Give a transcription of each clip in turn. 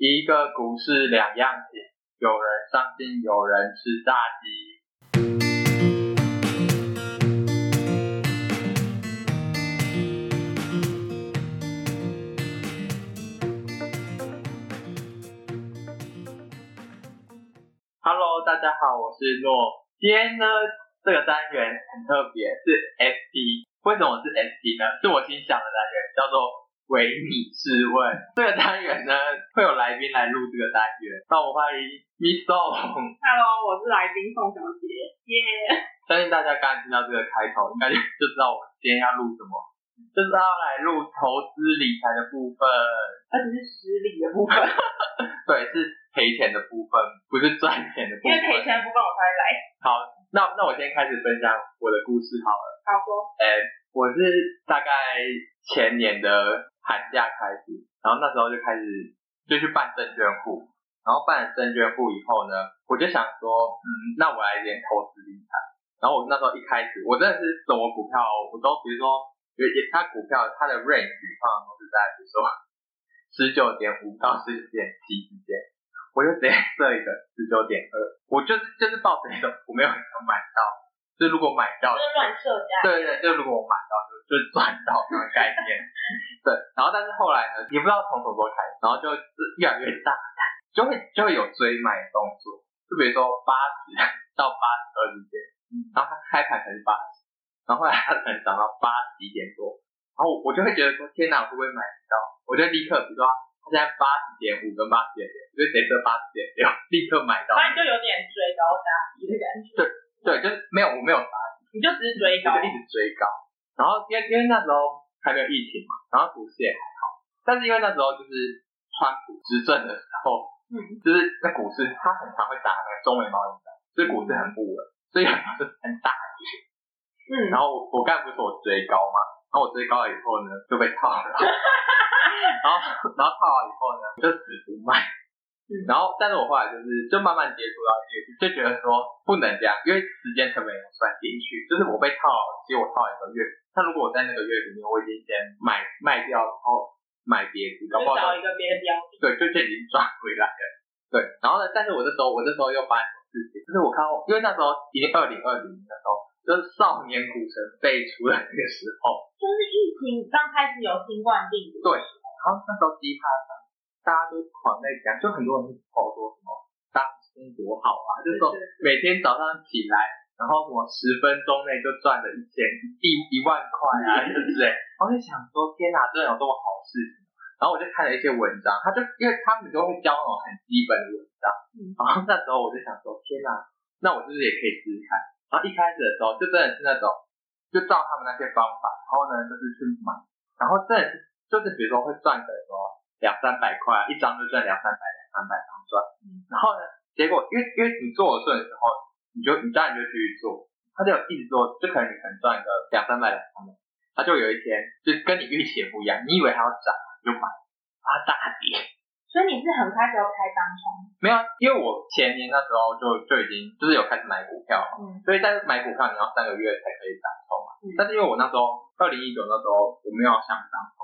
一个股市两样情，有人伤心，有人吃炸鸡。Hello，大家好，我是诺。今天呢，这个单元很特别，是 SP。为什么是 SP 呢？是我新想的单元，叫做“唯你是问”。这个单元呢，会有来宾来录这个单元。让我欢迎 Miss Song。Hello，我是来宾宋小姐。耶、yeah！相信大家刚才听到这个开头，应该就知道我今天要录什么，就是要来录投资理财的部分，而且是实理的部分。对，是赔钱的部分，不是赚钱的部分。因为赔钱的部分我才来。好，那那我先开始分享我的故事好了。好说。哎。我是大概前年的寒假开始，然后那时候就开始就去办证券户，然后办了证券户以后呢，我就想说，嗯，那我来点投资理财。然后我那时候一开始，我真的是什么股票，我都比如说，也也它股票它的 range 通常都是在比如说十九点五到十九点七之间，我就直接设一个十九点二，我就是就是抱着一种我没有买到。就如果买到，就是乱设价。对对，就如果我买到，就就赚到那个概念。对，然后但是后来呢，也不知道从什么时候开始，然后就是越来越大，就会就会有追买的动作。就比如说八十到八十二之间，然后它开盘才是八十，然后后来它可能涨到八十一点多，然后我就会觉得说，天哪，我会不会买不到？我就立刻，比如说它现在八十点五跟八十点六，就直接设八十点六，立刻买到。那你就有点追高杀低的感觉。对。对，就是没有，我没有杀你就只是追高，就一直追高。然后因为因为那时候还没有疫情嘛，然后股市也还好。但是因为那时候就是川普执政的时候，嗯，就是那股市他很常会打那个中美贸易战，所以股市很不稳，所以很是很大跌。嗯，然后我我刚才不是说我追高嘛，然后我追高了以后呢就被套了，然后然后套了以后呢就死不卖。嗯、然后，但是我后来就是就慢慢接触到这个，就觉得说不能这样，因为时间成本也算进去。就是我被套了，其实我套了一个月。那如果我在那个月里面，我已经先买卖掉，然后买别的，搞不好找一个别的标的，对，就就已经赚回来了。对，然后呢，但是我这时候，我这时候又发生什么事情？就是我看到，因为那时候已经二零二零年的时候，就是少年股神辈出的那个时候，就是疫情刚开始有新冠病毒。对，然后那时候第一趴大家都狂在讲，就很多人跑说什么当冲多好啊，就是说每天早上起来，然后什么十分钟内就赚了一千一一万块啊，对不对？我就想说，天哪，真的有这么好的事情？然后我就看了一些文章，他就因为他们都会教那种很基本的文章，然后那时候我就想说，天哪，那我是不是也可以试试看？然后一开始的时候，就真的是那种，就照他们那些方法，然后呢，就是去买，然后真的是就是比如说会赚的说。两三百块，一张就赚两三百，两三百张赚。嗯、然后呢，结果因为因为你做的顺的时候，你就你当然就继续做，他就一直做，就可能你可能赚个两三百两三百，他就有一天就跟你预期也不一样，你以为它要涨你就买，它大跌。所以你是很开始要开当冲？没有，因为我前年那时候就就已经就是有开始买股票，嗯，所以但是买股票你要三个月才可以当冲嘛。嗯、但是因为我那时候二零一九那时候我没有想当冲。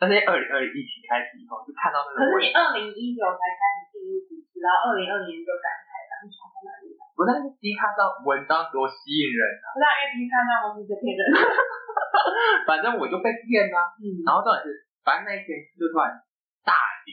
但是二零二零疫情开始以后，就看到那个。可是你二零一九才开始进入股市，然后二零二零年就敢开当冲在哪里？不但是 D 卡上文章多吸引人啊！不是因为 D 卡上都是这骗人。反正我就被骗了，嗯。然后重点是，反正那一天就突然大跌，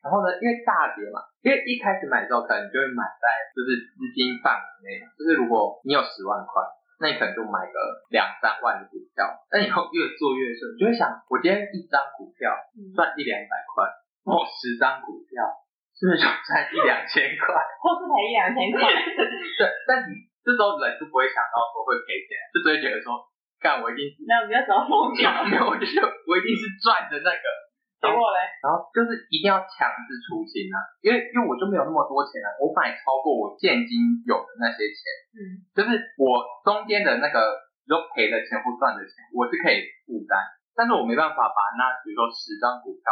然后呢，因为大跌嘛，因为一开始买的时候可能就会买在就是资金范围内，就是如果你有十万块。那你可能就买个两三万的股票，那以后越做越顺，你就会想，我今天一张股票赚一两百块，我十张股票是不是就赚一两千块，或是赔一两千块？对，但你这时候人就不会想到说会赔钱，就只会觉得说，干我一定是，没有，你要找风险，没有，我就我一定是赚的那个。结果嘞，然后就是一定要强制出清啊，因为因为我就没有那么多钱啊，我买超过我现金有的那些钱，嗯，就是我中间的那个就赔的钱或赚的钱，我是可以负担，但是我没办法把那比如说十张股票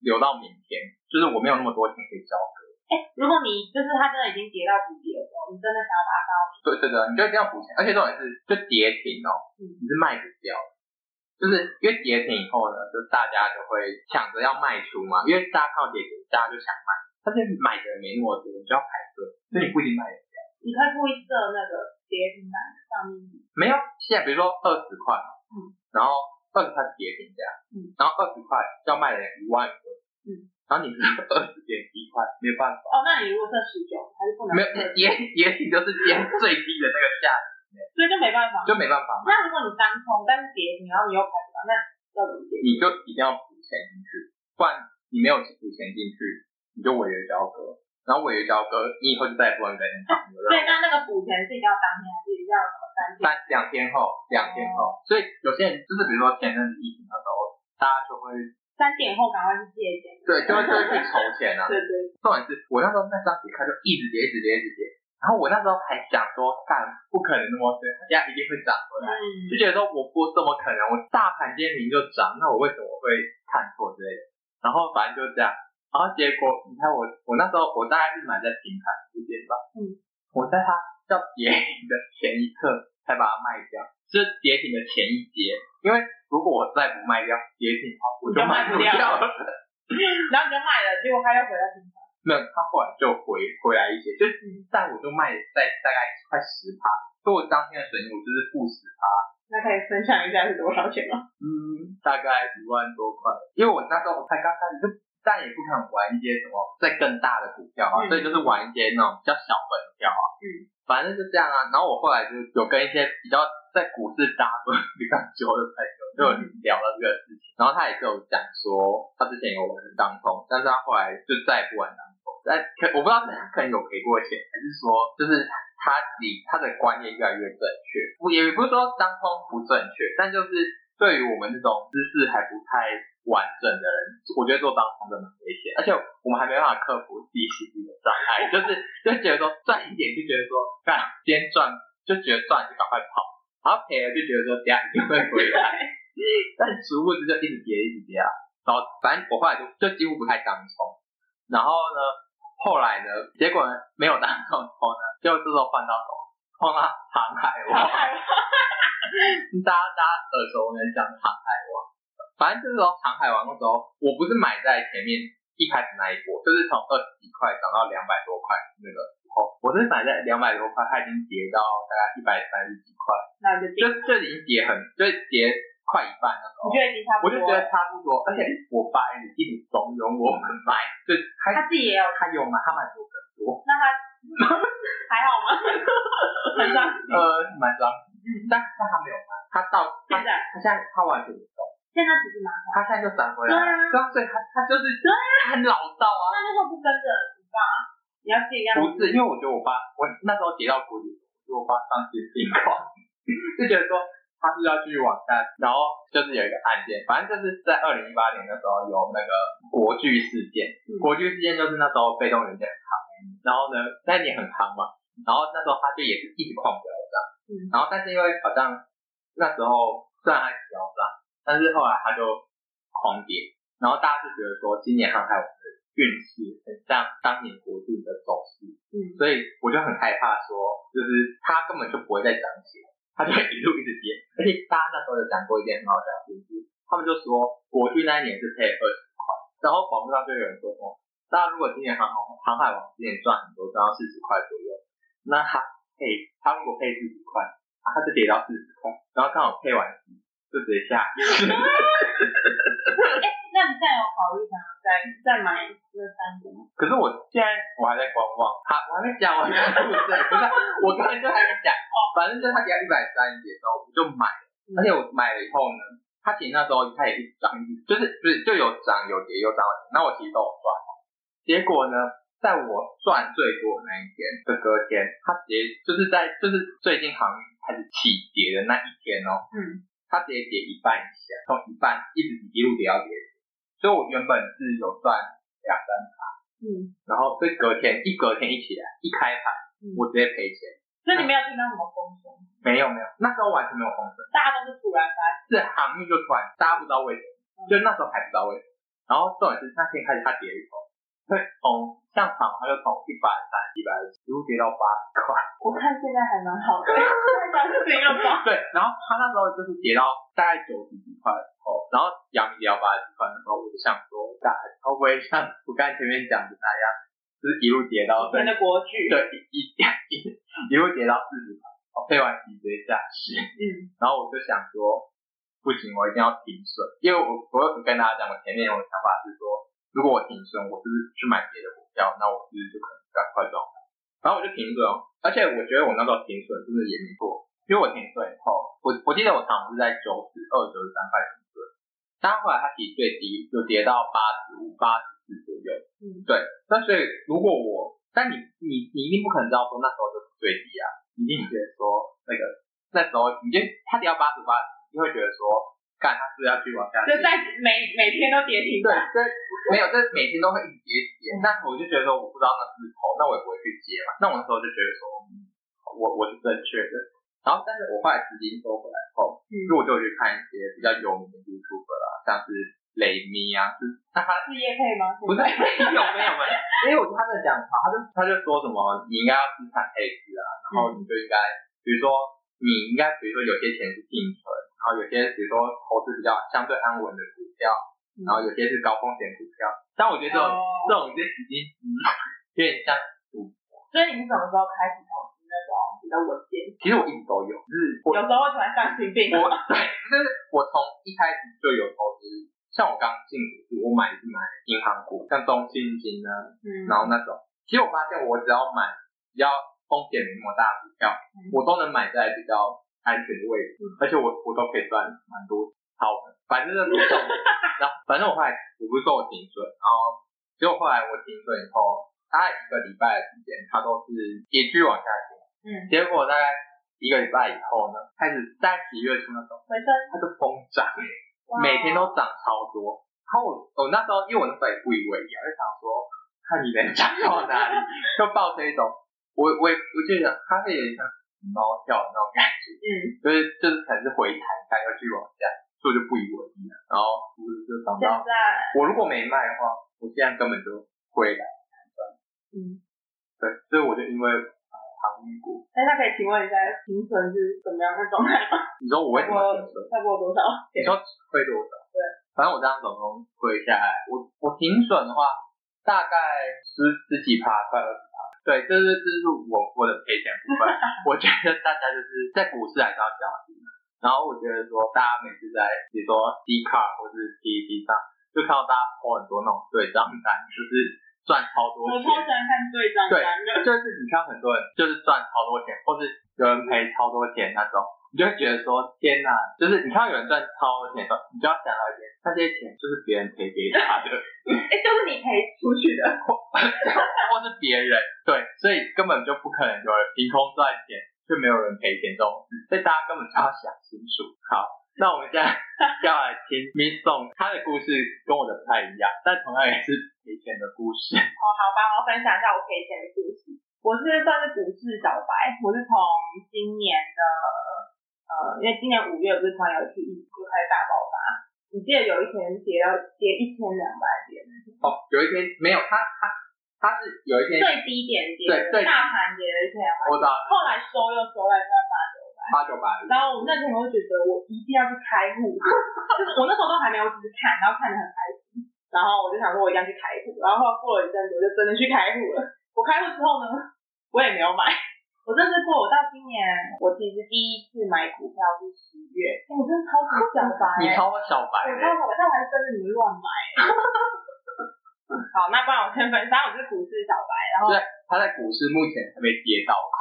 留到明天，就是我没有那么多钱可以交割。哎，如果你就是它真的已经跌到谷底的时候，你真的想要把它倒闭，对对对，你就一定要补钱，而且重点是就跌停哦，嗯，你是卖不掉。就是因为跌停以后呢，就大家就会抢着要卖出嘛，因为大家看到跌停，大家就想卖，但是买的人没那么多，你就要排队，所以你不一定卖得掉。你可以故意设那个跌停板上面。没有，现在比如说二十块嘛，嗯，然后二十块是跌停价，嗯，然后二十块要卖的人一万个，嗯，然后你是二十点一块，没有办法。哦，那你如果设十九，还是不能？没有，跌跌停就是跌最低的那个价。所以就没办法，就没办法。那如果你当冲，但是跌停，然后你又排不到，那要怎么解？你就一定要补钱进去，不然你没有补钱进去，你就违约交割。然后违约交割，你以后就再也不能跟人讲了。对，那那个补钱是一定要当天，还是一定要什么三天？三两天后，两天后。所以有些人就是比如说前阵子疫情的时候，大家就会三点后赶快去借钱。对，就会就会去筹钱啊。对对。重点是我那时候那张纸开就一直跌，一直跌，一直跌。然后我那时候还想说，干不可能那么对，它家一定会涨回来，嗯、就觉得说我不怎么可能，我大盘今天明明就涨，那我为什么会看错之类的？然后反正就这样，然后结果你看我，我那时候我大概是买在平盘之间吧，嗯，我在它要跌停的前一刻才把它卖掉，就是跌停的前一节，因为如果我再不卖掉跌停的话，我就卖不掉了，然后你就卖了，结果它又回来平盘。那他后来就回回来一些，就是但我就卖在大概快十趴，所以我当天的损益我就是负十趴。那可以分享一下是多少钱吗？嗯，大概一万多块，因为我那时候我才刚开始，就但也不可能玩一些什么再更大的股票啊，嗯、所以就是玩一些那种比较小本票啊。嗯，反正就这样啊。然后我后来就有跟一些比较在股市打滚比较久的朋友，就聊了这个事情。嗯、然后他也是有讲说，他之前有玩当冲，但是他后来就再也不玩当。但可我不知道是他可能有赔过钱，还是说就是他理他的观念越来越正确。不也不是说当冲不正确，但就是对于我们这种知识还不太完整的人，我觉得做当冲真的很危险。而且我们还没办法克服自己心理的障碍，就是就觉得说赚一点就觉得说，干今天赚就觉得赚就赶快跑，然后赔了就觉得说这样一定会回来，但殊不知就一直跌一直跌啊。然后反正我后来就就几乎不太当冲，然后呢。后来呢？结果呢？没有当冲后呢？就这时候换到什么？换到航海王。大家大家耳熟能详航海王。反正这时候航海王的时候，我不是买在前面一开始那一波，就是从二十几块涨到两百多块那个时候，我是买在两百多块，它已经跌到大概一百三十几块，那就就就已经跌很，就跌。快一半那时候，我觉得已经差不多，我就觉得差不多，而且我爸一直怂恿我们买，就他他自己也有，他有买，他买多更多。那他 还好吗？很伤心。呃，蛮伤心，但但他没有买，他到现在，他现在他完全不动。现在只是拿，他现在就转回来了。对啊，所以他他就是很老道啊。那那时候不跟着你爸，你要自己要。不是，因为我觉得我爸，我那时候跌到谷底，就我爸丧心病狂，就觉得说。他是要继续往下，然后就是有一个案件，反正就是在二零一八年的时候有那个国剧事件，嗯、国剧事件就是那时候被动元件很夯，然后呢那年很夯嘛，然后那时候他就也是一直狂飙涨，嗯、然后但是因为好像那时候虽然还是飙涨，但是后来他就狂跌，然后大家就觉得说今年航海王的运势很像当年国巨的走势，嗯，所以我就很害怕说，就是他根本就不会再涨起来。他就一路一直跌，而且大家那时候有讲过一件很好笑的故事，他们就说国巨那一年是配二十块，然后网络上就有人说说，大家如果今年航航航海王今年赚很多，赚到四十块左右，那他配他如果配四十块，他就跌到四十块，然后刚好配完就直接下。那你现在有考虑想要再再买那三个吗？可是我现在我还在观望，他我还没讲完故事，不是，我刚才就还没讲，哦，反正就是他跌到一百三十几的时候，我就买而且我买了以后呢，他其实那时候他也一直涨，就是不是就有涨有跌有涨有跌，那我其实都有赚，结果呢，在我赚最多的那一天的隔天，他直接就是在就是最近航运开始起跌的那一天哦，嗯，他直接跌一半以下，从一半一直一路跌到跌。所以我原本是有赚两三趴，嗯，然后所以隔天一隔天一起来一开盘，嗯、我直接赔钱。所以你没有听到什么风声？没有没有，那时候完全没有风声，大家都是突然发现，是航运就突然，大家不知道为什么，嗯、就那时候还不知道为什么。然后重点是那天开始它跌一头，会从像场，它就从一百三、一百二一路跌到八十块。我看现在还蛮好的，现在涨停了吧？对，然后它那时候就是跌到大概九十几块。块的时候，然后阳明也要八十几块的时候，我就想说，大概会不会像我刚才前面讲的那样，就是一路跌到真的国巨，对，一一一路跌到四十块，我配完息直接下市，嗯，然后我就想说，不行，我一定要停损，因为我我跟大家讲，我前面有个想法是说，如果我停损，我是不是去买别的股票，那我是不是就可能赶快赚？然后我就停损，而且我觉得我那时候停损真的也没错。因为我停损以后，我我记得我常常是在九十二、九十三块停损，但后来它其实最低就跌到八十五、八十四左右。嗯，对。那所以如果我，但你你你一定不可能知道说那时候就是最低啊，你一定觉得说那个那时候你就它跌到八十八，你会觉得说，看它是要去往下跌，就在每每天都跌停。对，这没有，这每天都会一直跌跌。那我就觉得说，我不知道那是头，那我也不会去接嘛。那我那时候就觉得说，我我是正确的。然后，但是我后来资金收回来后，嗯，就我就去看一些比较有名的 YouTuber 啦，像是雷米啊，是他是业配吗？不是，没有没有没有，因为我觉得他在讲话，他就他就说什么，你应该要资产配置啊，然后你就应该，比如说你应该，比如说有些钱是定存，然后有些比如说投资比较相对安稳的股票，然后有些是高风险股票，但我觉得这种、哦、这种这已经嗯有点像赌博。所以你什么时候开始投资那种？比较稳健，其实我一直都有，就是有时候会突然丧心病。我对，就是我从一开始就有投资，像我刚进股市，我买是买银行股，像中信金啊，嗯，然后那种，其实我发现我只要买比较风险没那么大的股票，嗯，我都能买在比较安全的位置，嗯，而且我我都可以赚蛮多好的，反正不重 然后反正我后来我不是说我停损，然后结果后来我停损以后，大概一个礼拜的时间，它都是一续往下跌。嗯，结果大概一个礼拜以后呢，开始在几月初那种，回升，它就疯涨，每天都涨超多。然后我我那时候，因为我那时候也不以为意，我就想说，看你能涨到哪里，就抱着一种，我我我就想它是有点像猫跳的那种感觉，嗯，所以就是可能是回弹，它要继续往下，所以就不以为意了。然后就涨到，我如果没卖的话，我现在根本就回来嗯，对，所以我就因为。航运股，哎，那可以请问一下，停损是怎么样的状态吗？你说我为什么停损？差不多多少？你说亏多少？对，反正我这样总共亏下来，我我停损的话，大概十十几趴，快二十趴。对，这是这是我我的赔钱部分。我觉得大家就是在股市还是要小心的。然后我觉得说，大家每次在比如说 D 卡或是 PTT 上，就看到大家抛很多那种对账单，就是。赚超多钱，我超喜欢看对账单的，就是你看很多人就是赚超多钱，或是有人赔超多钱那种，你就会觉得说天哪，就是你看到有人赚超多钱的时候，你就要想到一点，那些钱就是别人赔给他的，哎，就是你赔出去的，或 或是别人，对，所以根本就不可能有人凭空赚钱，却没有人赔钱这种事，所以大家根本就要想清楚。好。那我们现在要来听 Miss Song，她的故事跟我的不太一样，但同样也是赔钱的故事。哦，好吧，我要分享一下我赔钱的故事。我是算是股市小白，我是从今年的呃，因为今年五月不是突然有一次疫情就开始大爆发，你记得有一天跌到跌一千两百点？哦，有一天没有，他他他是有一天最低点跌，对，大盘跌了一千两百，我知道，后来收又收在在八九百。八九百，然后我那天我就觉得我一定要去开户，就是我那时候都还没有，只是看，然后看得很开心，然后我就想说我一定要去开户，然后过了一阵子我就真的去开户了。我开户之后呢，我也没有买，我真的是过我到今年，我其实第一次买股票是十月，欸、我真的超级小白，你超小白，我超小白，但我还是跟着你们乱买。好，那不然我先分享，我是股市小白，然后对，他在股市目前还没跌到过。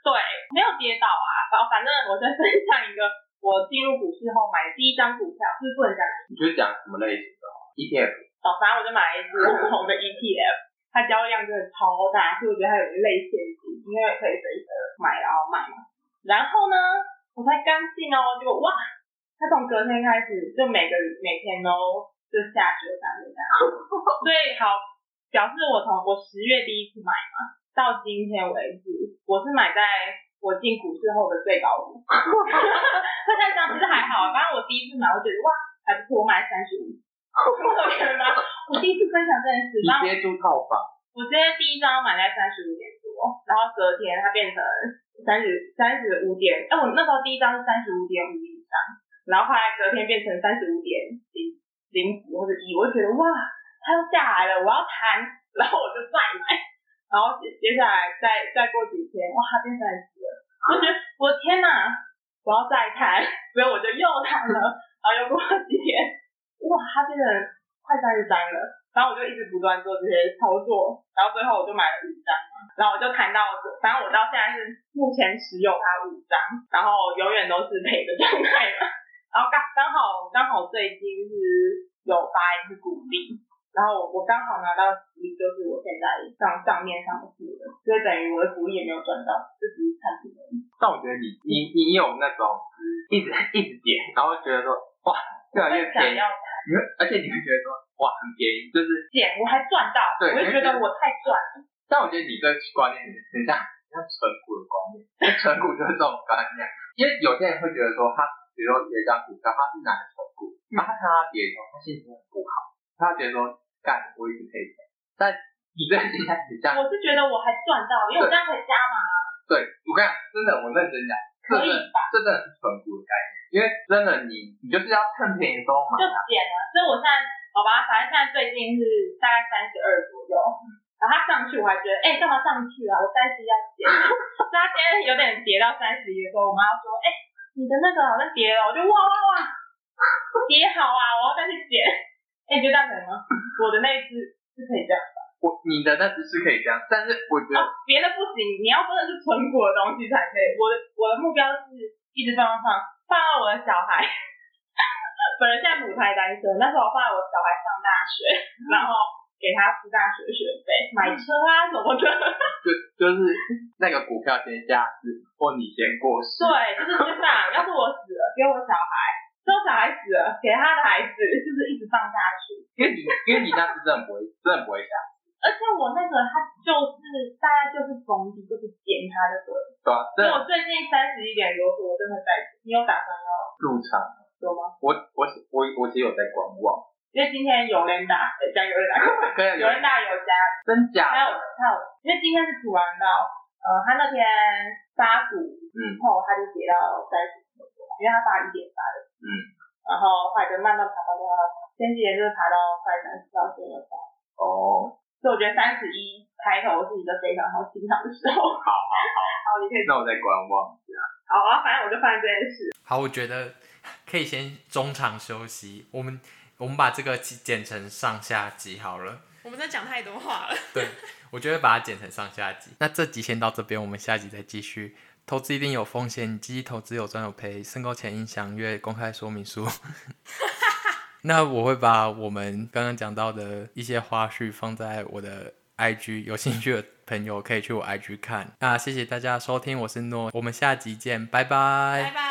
对，没有跌到啊。然后反正我再分享一个，我进入股市后买的第一张股票，是不是不能讲？你就讲什么类型的？ETF。哦，反正我就买了一只很红的 ETF，它交易量真的超大，所以我觉得它有一类陷阱，因为可以随时买然后卖嘛。然后呢，我才刚进哦，结果哇，它从隔天开始就每个每天都就下跌三个点，所以好表示我从我十月第一次买嘛。到今天为止，我是买在我进股市后的最高点。大家这样其实还好，反正我第一次买，我觉得哇还不错，我买三十五。可怜吗？我第一次分享这件事。直接租套房。我直接第一张买在三十五点多，然后隔天它变成三十三十五点，哎，我那时候第一张是三十五点五以上，然后后来隔天变成三十五点零零几或者一，我就觉得哇，它又下来了，我要弹，然后我就再买，然后接接下来再再过几天，哇，它变三十了，我觉得 我的天哪，我要再弹，所以我就又弹了，然后又过了几天，哇，它变成快三十张了，然后我就一直不断做这些操作，然后最后我就买了五张。然后我就谈到，反正我到现在是目前持有它五张，然后永远都是赔的状态嘛。然后刚刚好刚好最近是有发一次股利，然后我刚好拿到福利，就是我现在账账面上付的，所以等于我的福利也没有赚到，就只是看。但我觉得你你你有那种一直一直点，然后觉得说哇越来越便宜，你会而且你会觉得说哇很便宜，就是点我还赚到，对，我就觉得我太赚了。但我觉得你这个观念很像很像存股的观念，存股就是这种观念。因为有些人会觉得说，他比如说有一张股票，他是拿来存股，然后他看他跌的时候，他心情很不好，他觉得说，干，我一直赔钱。但你这个心态很像，我是觉得我还赚到，因为我这样可以加码。对，我跟你讲，真的，我认真讲，可以吧？这真的是存股的概念，因为真的你你就是要趁便宜的时候买。就减了，所以我现在好吧，反正现在最近是大概三十二左右。然后它上去，我还觉得，哎、欸，干嘛上去啊？我三十一要减。所 以他今天有点跌到三十一的时候，我妈说，哎、欸，你的那个好像跌了，我就哇哇哇，跌好啊，我要再去减。哎、欸，你觉得可以吗？我的那只是可以这样的。我你的那只是可以这样，但是我觉得别、哦、的不行，你要真的是纯股的东西才可以。我的我的目标是一直放放放到我的小孩。本人现在母胎单身，那时候我放在我小孩上大学，然后。给他付大学学费，买车啊什么的。就就是那个股票先下市，或你先过世。对，就是这样。要是我死了，给我小孩；之后小孩死了，给他的孩子，就是一直放下去。因为你，因为你那是真的不会，真的不会下。而且我那个他就是大概就是逢低就是捡他的对。对啊。所以我最近三十一点多，我真的在，你有打算要入场？有吗？我我我我其实有在观望。因为今天有人打，加有人打，有人打有加，真假？还有还有，因为今天是突然到，呃，他那天发股之后，他就跌到三十多，因为他发一点八的，嗯，然后后来就慢慢爬到多少？前几天就是爬到快三十到现在。哦，所以我觉得三十一开头是一个非常好进场的时候。好好好，好，你可以。那我再观望一下。好啊，反正我就发现这件事。好，我觉得可以先中场休息，我们。我们把这个剪成上下集好了。我们在讲太多话了。对，我觉得把它剪成上下集。那这集先到这边，我们下集再继续。投资一定有风险，基金投资有赚有赔，申购前应详阅公开说明书。那我会把我们刚刚讲到的一些花絮放在我的 IG，有兴趣的朋友可以去我 IG 看。那谢谢大家收听，我是诺，我们下集见，拜拜。拜拜。